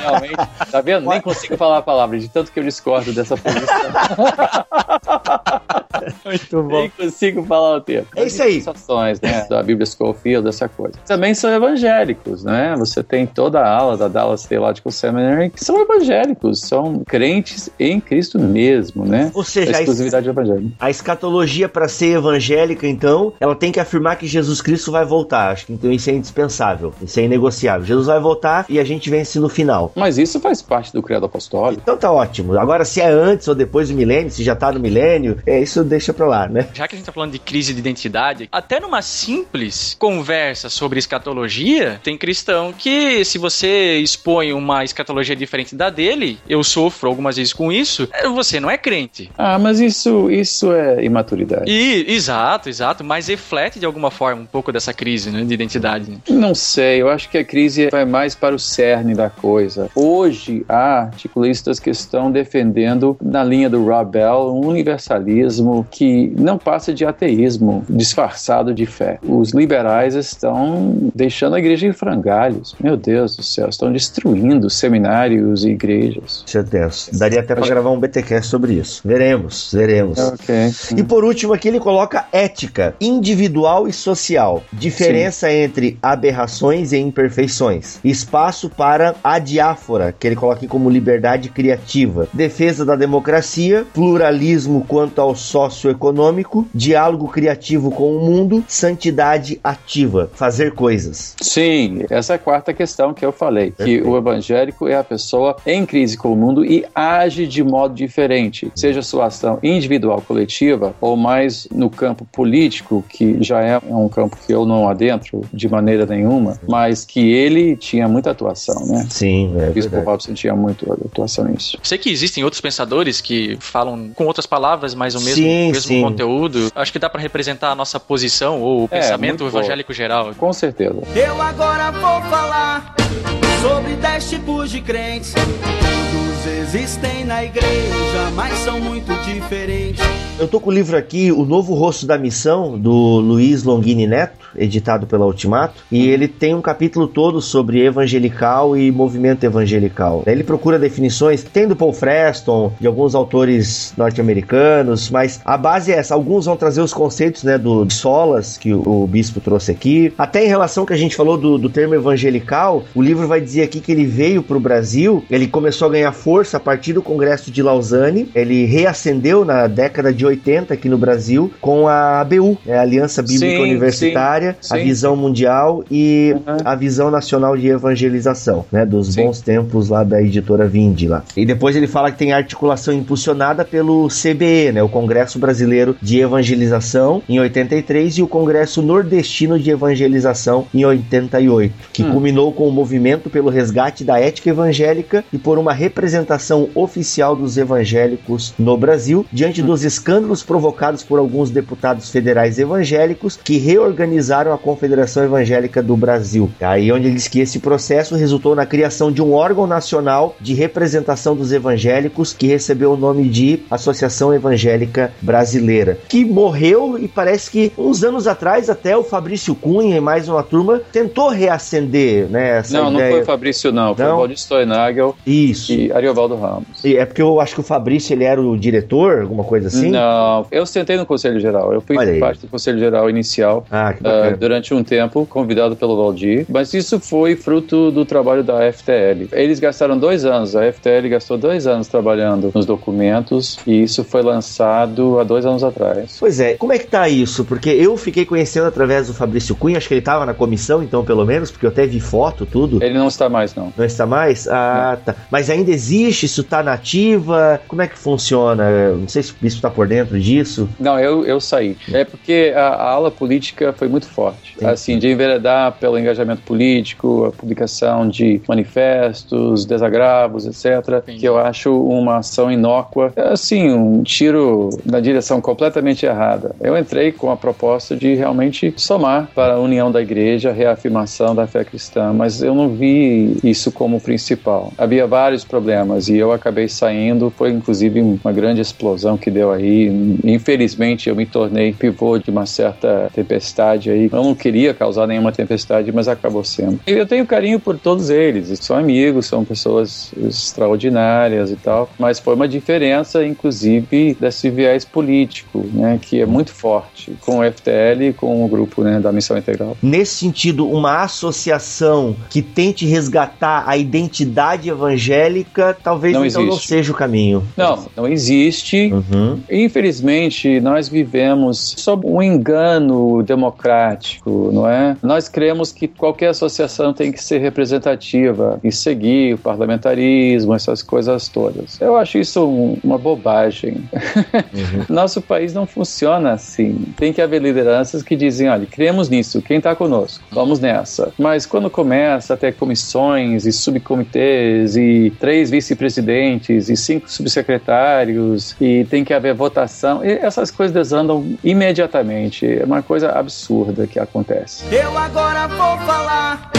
Realmente, tá vendo? Nem consigo falar a palavra, de tanto que eu discordo dessa posição. Muito Nem consigo falar o termo. É isso aí. Dispensações, né, da Bíblia Schofield, dessa coisa. Também são evangélicos, né? Você tem toda a ala da Dallas Theological Seminary que são evangélicos, são crentes em Cristo mesmo, né? Ou seja, a a, exclusividade evangélica. a escatologia para ser evangélica, então, ela tem que afirmar que Jesus Cristo vai voltar. Acho que então isso é indispensável, isso é inegociável. Jesus vai voltar e a gente vence no final. Mas isso faz parte do credo apostólico. Então tá ótimo. Agora, se é antes ou depois do milênio, se já tá no milênio, é isso deixa pra lá, né? Já que a gente tá falando de crise de identidade, até numa simples conversa sobre escatologia, tem cristão que, se você expõe uma escatologia diferente da dele, eu sofro algumas vezes com isso, eh, você não é crente. Ah, mas isso, isso é imaturidade. E, exato, exato, mas reflete de alguma forma um pouco dessa crise né, de identidade. né? Não sei, eu acho que a crise vai mais para o cerne da coisa. Hoje há articulistas que estão defendendo, na linha do Rob Bell, um universalismo que não passa de ateísmo disfarçado de fé. Os liberais estão deixando a igreja em frangalhos. Meu Deus do céu, estão destruindo seminários e igrejas. É tenso. Daria até pra gravar um BTcast sobre isso. Veremos, veremos. Ok. E por último aqui ele coloca ética, individual e social, diferença entre aberrações e imperfeições, espaço para a diáfora, que ele coloca aqui como liberdade criativa, defesa da democracia, pluralismo quanto ao socioeconômico, diálogo criativo com o mundo, santidade ativa, fazer coisas. Sim, essa é a quarta questão que eu falei, que Perfeito. o evangélico é a pessoa em crise com o mundo e age de modo diferente, seja sua ação individual, coletiva, ou mais no campo político, que já é um campo que eu não adentro de maneira nenhuma, mas que ele tinha muita atuação, né? Sim, é O Bispo verdade. Robson tinha muito atuação nisso. Sei que existem outros pensadores que falam com outras palavras, mas o mesmo, Sim, mesmo sim. conteúdo. Acho que dá pra representar a nossa posição ou o É, pensamento evangélico geral. Com certeza. Eu agora vou falar sobre dez tipos de crentes. Todos existem na igreja, mas são muito diferentes. Eu tô com o livro aqui, O Novo Rosto da Missão, do Luiz Longini Neto, editado pela Ultimato, e ele tem um capítulo todo sobre evangelical e movimento evangelical. Ele procura definições, tem do Paul Freston, de alguns autores norte-americanos, mas a base é essa. Alguns vão trazer os conceitos né, do de solas, que o, o bispo trouxe aqui. Até em relação ao que a gente falou do, do termo evangelical, o livro vai dizer aqui que ele veio para o Brasil, ele começou a ganhar força a partir do Congresso de Lausanne, ele reacendeu na década de 80 aqui no Brasil com a ABU, é a Aliança Bíblica Sim, Universitária, história, a Sim. visão mundial e Uhum. a visão nacional de evangelização, né? Dos Sim. bons tempos lá da editora Vindi lá. E depois ele fala que tem articulação impulsionada pelo CBE, né? O Congresso Brasileiro de Evangelização em 83 e o Congresso Nordestino de Evangelização em 88, que Hum. culminou com o movimento pelo resgate da ética evangélica e por uma representação oficial dos evangélicos no Brasil, diante dos escândalos provocados por alguns deputados federais evangélicos que reorganizaram a Confederação Evangélica do Brasil. Aí onde ele diz que esse processo resultou na criação de um órgão nacional de representação dos evangélicos que recebeu o nome de Associação Evangélica Brasileira, que morreu e parece que uns anos atrás até o Fabrício Cunha e mais uma turma tentou reacender, né, essa Não, não ideia. foi o Fabrício, não. Foi Não? o Valdir Stoinagel Isso. e Ariovaldo Ramos. E É porque eu acho que o Fabrício ele era o diretor, alguma coisa assim? Não, eu sentei no Conselho Geral. Eu fui parte do Conselho Geral inicial Ah, que ah, bacana. durante um tempo, convidado pelo Valdir. Mas isso foi fruto do trabalho da FTL. Eles gastaram dois anos, a FTL gastou dois anos trabalhando nos documentos e isso foi lançado há dois anos atrás. Pois é, como é que tá isso? Porque eu fiquei conhecendo através do Fabrício Cunha, acho que ele tava na comissão, então, pelo menos, porque eu até vi foto, tudo. Ele não está mais, não. Não está mais? Ah, tá. Mas ainda existe? Isso tá nativa? Como é que funciona? Não sei se o bispo tá por dentro disso. Não, eu, eu saí. É porque a, a ala política foi muito forte. Sim. Assim, de enveredar pelo engajamento político, a publicação de manifestos, desagravos, etc. Entendi. Que eu acho uma ação inócua. Assim, um tiro na direção completamente errada. Eu entrei com a proposta de realmente somar para a união da igreja, a reafirmação da fé cristã, mas eu não vi isso como principal. Havia vários problemas e eu acabei saindo. Foi inclusive uma grande explosão que deu aí. Infelizmente, eu me tornei pivô de uma certa tempestade aí. Eu não queria causar nenhuma tempestade, mas acabou sendo. E eu tenho carinho por todos eles. São amigos, são pessoas extraordinárias e tal. Mas foi uma diferença, inclusive, desse viés político, né, que é muito forte com o FTL e com o grupo né, da Missão Integral. Nesse sentido, uma associação que tente resgatar a identidade evangélica, talvez Não então não existe. seja o caminho. Não, não existe. Uhum. Infelizmente, nós vivemos sob um engano democrático, não é? Nós cremos que qualquer associação tem que ser representativa e seguir o parlamentarismo, essas coisas todas. Eu acho isso um- uma bobagem. Nosso país não funciona assim. Tem que haver lideranças que dizem, olha, cremos nisso, quem está conosco? Vamos nessa. Mas quando começa a ter comissões e subcomitês e três vice-presidentes e cinco subsecretários e tem que haver votação, e essas coisas desandam imediatamente. É uma coisa absurda que acontece. Eu agora vou falar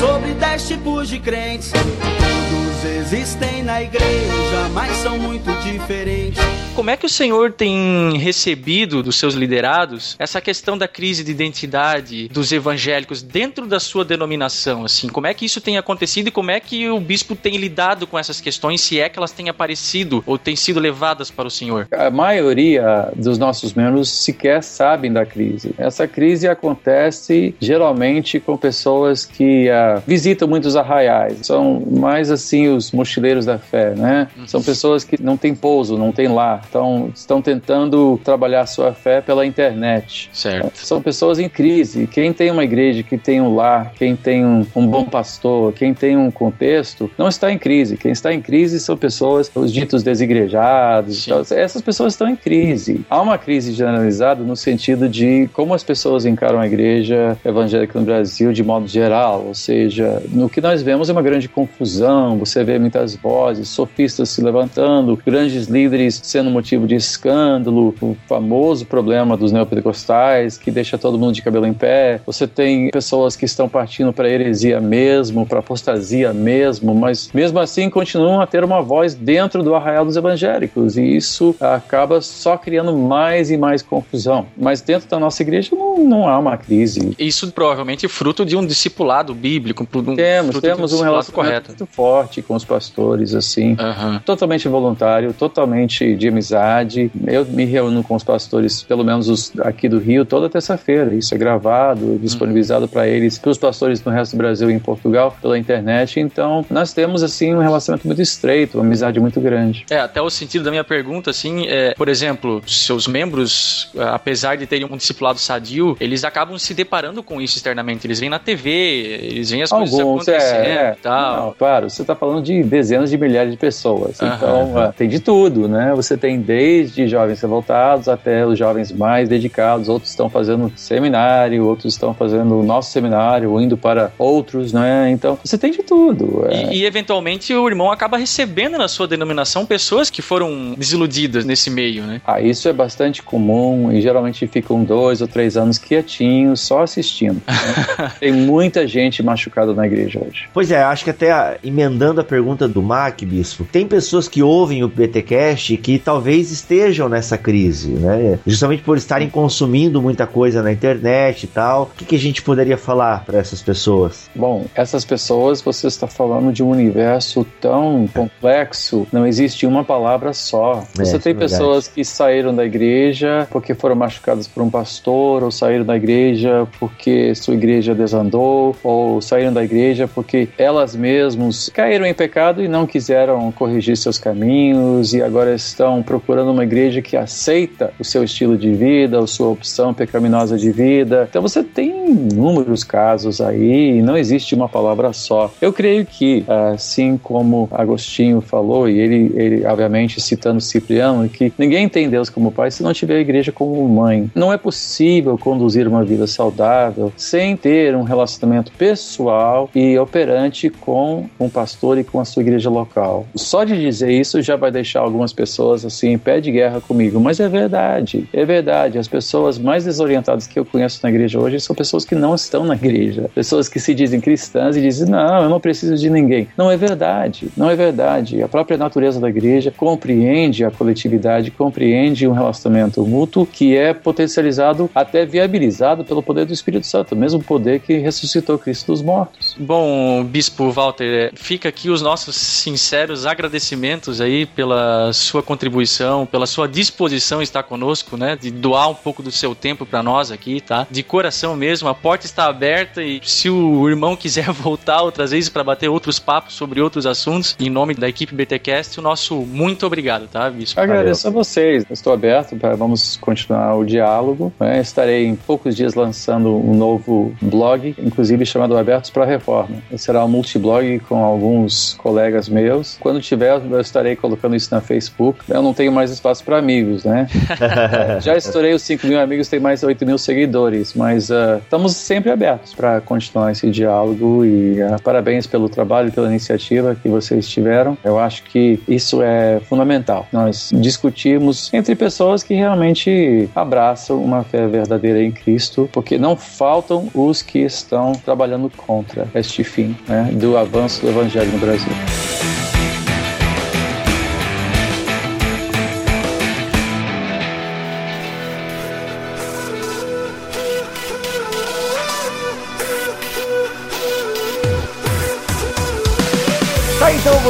sobre dez tipos de crentes. Todos existem na igreja, mas são muito diferentes. Como é que o senhor tem recebido dos seus liderados essa questão da crise de identidade dos evangélicos dentro da sua denominação? Assim, como é que isso tem acontecido e como é que o bispo tem lidado com essas questões, se é que elas têm aparecido ou têm sido levadas para o senhor? A maioria dos nossos membros sequer sabem da crise. Essa crise acontece geralmente com pessoas que ah, visitam muitos arraiais. São mais assim os mochileiros da fé, né? São pessoas que não têm pouso, não têm lar. Então estão tentando trabalhar sua fé pela internet. Certo. São pessoas em crise. Quem tem uma igreja que tem um lar, quem tem um, um bom pastor, quem tem um contexto, não está em crise. Quem está em crise são pessoas, os ditos desigrejados. Então, essas pessoas estão em crise. Há uma crise generalizada no sentido de como as pessoas encaram a igreja evangélica no Brasil de modo geral. Ou seja, no que nós vemos é uma grande confusão. Você vê muitas vozes, sofistas se levantando, grandes líderes sendo motivo de escândalo, o famoso problema dos neopentecostais que deixa todo mundo de cabelo em pé. Você tem pessoas que estão partindo para heresia mesmo, para apostasia mesmo, mas mesmo assim continuam a ter uma voz dentro do arraial dos evangélicos e isso acaba só criando mais e mais confusão. Mas dentro da nossa igreja não, não há uma crise. Isso provavelmente é fruto de um discipulado bíblico. Um, Temos, temos um discipulado relacionamento correto. muito forte com os pastores, assim Aham. totalmente voluntário, totalmente de amizade. Eu me reúno com os pastores, pelo menos os aqui do Rio, toda terça-feira. Isso é gravado, disponibilizado para eles, para os pastores no resto do Brasil e em Portugal, pela internet. Então, nós temos assim um relacionamento muito estreito, uma amizade muito grande. É, até o sentido da minha pergunta, assim, é, por exemplo, seus membros, apesar de terem um discipulado sadio, eles acabam se deparando com isso externamente. Eles veem na TV, eles veem as Alguns, coisas acontecendo é, é. tal. Não, claro, você está falando de dezenas de milhares de pessoas. Aham, então, ah, tem de tudo, né? Você tem desde jovens revoltados até os jovens mais dedicados. Outros estão fazendo seminário, outros estão fazendo o nosso seminário, indo para outros, né? Então, você tem de tudo. é. E, e, eventualmente o irmão acaba recebendo na sua denominação pessoas que foram desiludidas nesse meio, né? Ah, isso é bastante comum e geralmente ficam dois ou três anos quietinhos, só assistindo. né? tem muita gente machucada na igreja hoje. Pois é, acho que até emendando a pergunta do Mac, Bispo, tem pessoas que ouvem o BTcast que talvez estejam nessa crise, né? Justamente por estarem consumindo muita coisa na internet e tal. O que, que a gente poderia falar para essas pessoas? Bom, essas pessoas, você está falando de um universo tão complexo, não existe uma palavra só. É, Você isso tem é pessoas que saíram da igreja porque foram machucadas por um pastor, ou saíram da igreja porque sua igreja desandou, ou saíram da igreja porque elas mesmas caíram em pecado e não quiseram corrigir seus caminhos e agora estão procurando uma igreja que aceita o seu estilo de vida, a sua opção pecaminosa de vida. Então você tem inúmeros casos aí e não existe uma palavra só. Eu creio que, assim como Agostinho falou, e ele, ele obviamente citando Cipriano, que ninguém tem Deus como pai se não tiver a igreja como mãe. Não é possível conduzir uma vida saudável sem ter um relacionamento pessoal e operante com um pastor e com a sua igreja local. Só de dizer isso já vai deixar algumas pessoas assim em pé de guerra comigo, mas é verdade, é verdade. As pessoas mais desorientadas que eu conheço na igreja hoje são pessoas que não estão na igreja, pessoas que se dizem cristãs e dizem não, eu não preciso de ninguém. Não é verdade, não é verdade. A própria natureza da igreja compreende a coletividade, compreende um relacionamento mútuo que é potencializado, até viabilizado pelo poder do Espírito Santo, o mesmo poder que ressuscitou Cristo dos mortos. Bom, Bispo Walter, fica aqui os nossos sinceros agradecimentos aí pela sua contribuição, pela sua disposição em estar conosco, né? De doar um pouco do seu tempo para nós aqui, tá? De coração mesmo, a porta está aberta e se o irmão quiser voltar outras vezes para bater outros papos sobre outros assuntos, em nome da equipe BTcast, o nosso muito obrigado, tá, Bispo? Agradeço a vocês, estou aberto para vamos continuar o diálogo. né? Estarei em poucos dias lançando um novo blog, inclusive chamado Abertos para a Reforma. Será um multiblog com alguns colegas meus. Quando tiver, eu estarei colocando isso na Facebook. Eu não tenho mais espaço para amigos, né? Já estourei os 5 mil amigos, tenho mais 8 mil seguidores, mas ah, estamos sempre abertos para continuar esse diálogo e ah, parabéns pelo trabalho e pela iniciativa que vocês tiveram. Eu acho que isso é fundamental. Nós discutimos entre pessoas que realmente abraçam uma fé verdadeira em Cristo, porque não faltam os que estão trabalhando contra este fim né, do avanço do evangelho no Brasil.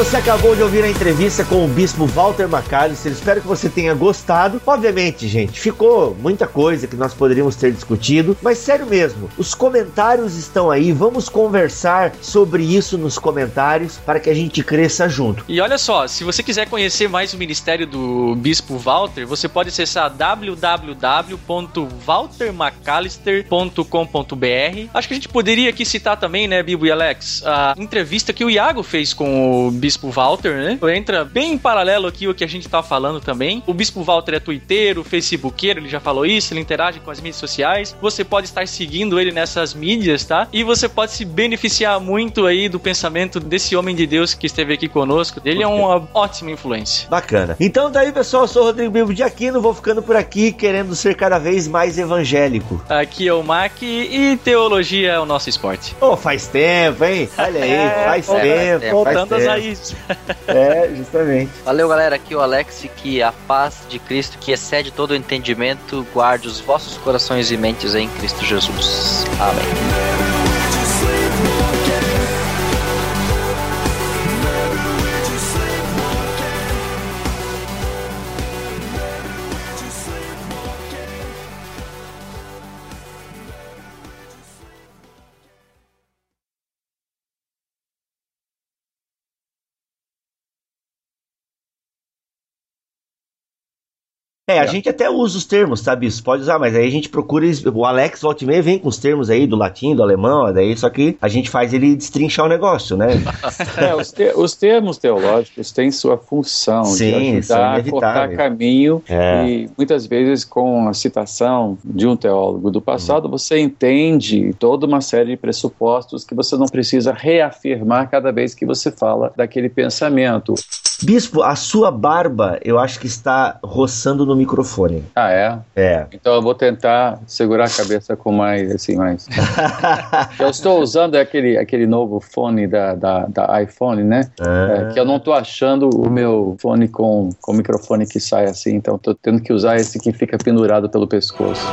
Você acabou de ouvir a entrevista com o Bispo Walter McAllister. Espero que você tenha gostado. Obviamente, gente, ficou muita coisa que nós poderíamos ter discutido, mas sério mesmo, os comentários estão aí. Vamos conversar sobre isso nos comentários para que a gente cresça junto. E olha só, se você quiser conhecer mais o ministério do Bispo Walter, você pode acessar www.waltermacallister.com.br. Acho que a gente poderia aqui citar também, né, Bibo e Alex, a entrevista que o Iago fez com o Bispo Walter, né? Entra bem em paralelo aqui o que a gente tá falando também. O Bispo Walter é twitteiro, facebookeiro, ele já falou isso, ele interage com as mídias sociais. Você pode estar seguindo ele nessas mídias, tá? E você pode se beneficiar muito aí do pensamento desse homem de Deus que esteve aqui conosco. Ele é uma ótima influência. Bacana. Então daí, pessoal, eu sou o Rodrigo Bibo de Aquino, vou ficando por aqui querendo ser cada vez mais evangélico. Aqui é o Mac e teologia é o nosso esporte. Ô, faz tempo, hein? Olha aí, É, faz tempo. faz tempo. Voltando às tempo. É, justamente. Valeu, galera. Aqui é o Alex. Que a paz de Cristo, que excede todo o entendimento, guarde os vossos corações e mentes em Cristo Jesus. Amém. É, a gente até usa os termos, sabe? Isso pode usar, mas aí a gente procura. O Alex volta e meia vem com os termos aí do latim, do alemão, daí só que a gente faz ele destrinchar o negócio, né? é, os, te, os, termos teológicos têm sua função Sim, de ajudar a cortar caminho é. e muitas vezes com a citação de um teólogo do passado uhum. você entende toda uma série de pressupostos que você não precisa reafirmar cada vez que você fala daquele pensamento. Bispo, a sua barba eu acho que está roçando no microfone. Ah, é? É. Então eu vou tentar segurar a cabeça com mais, assim, mais. eu estou usando aquele, aquele novo fone da, da, da iPhone, né? Ah. É, que eu não estou achando o meu fone com, com microfone que sai assim, então estou tendo que usar esse que fica pendurado pelo pescoço.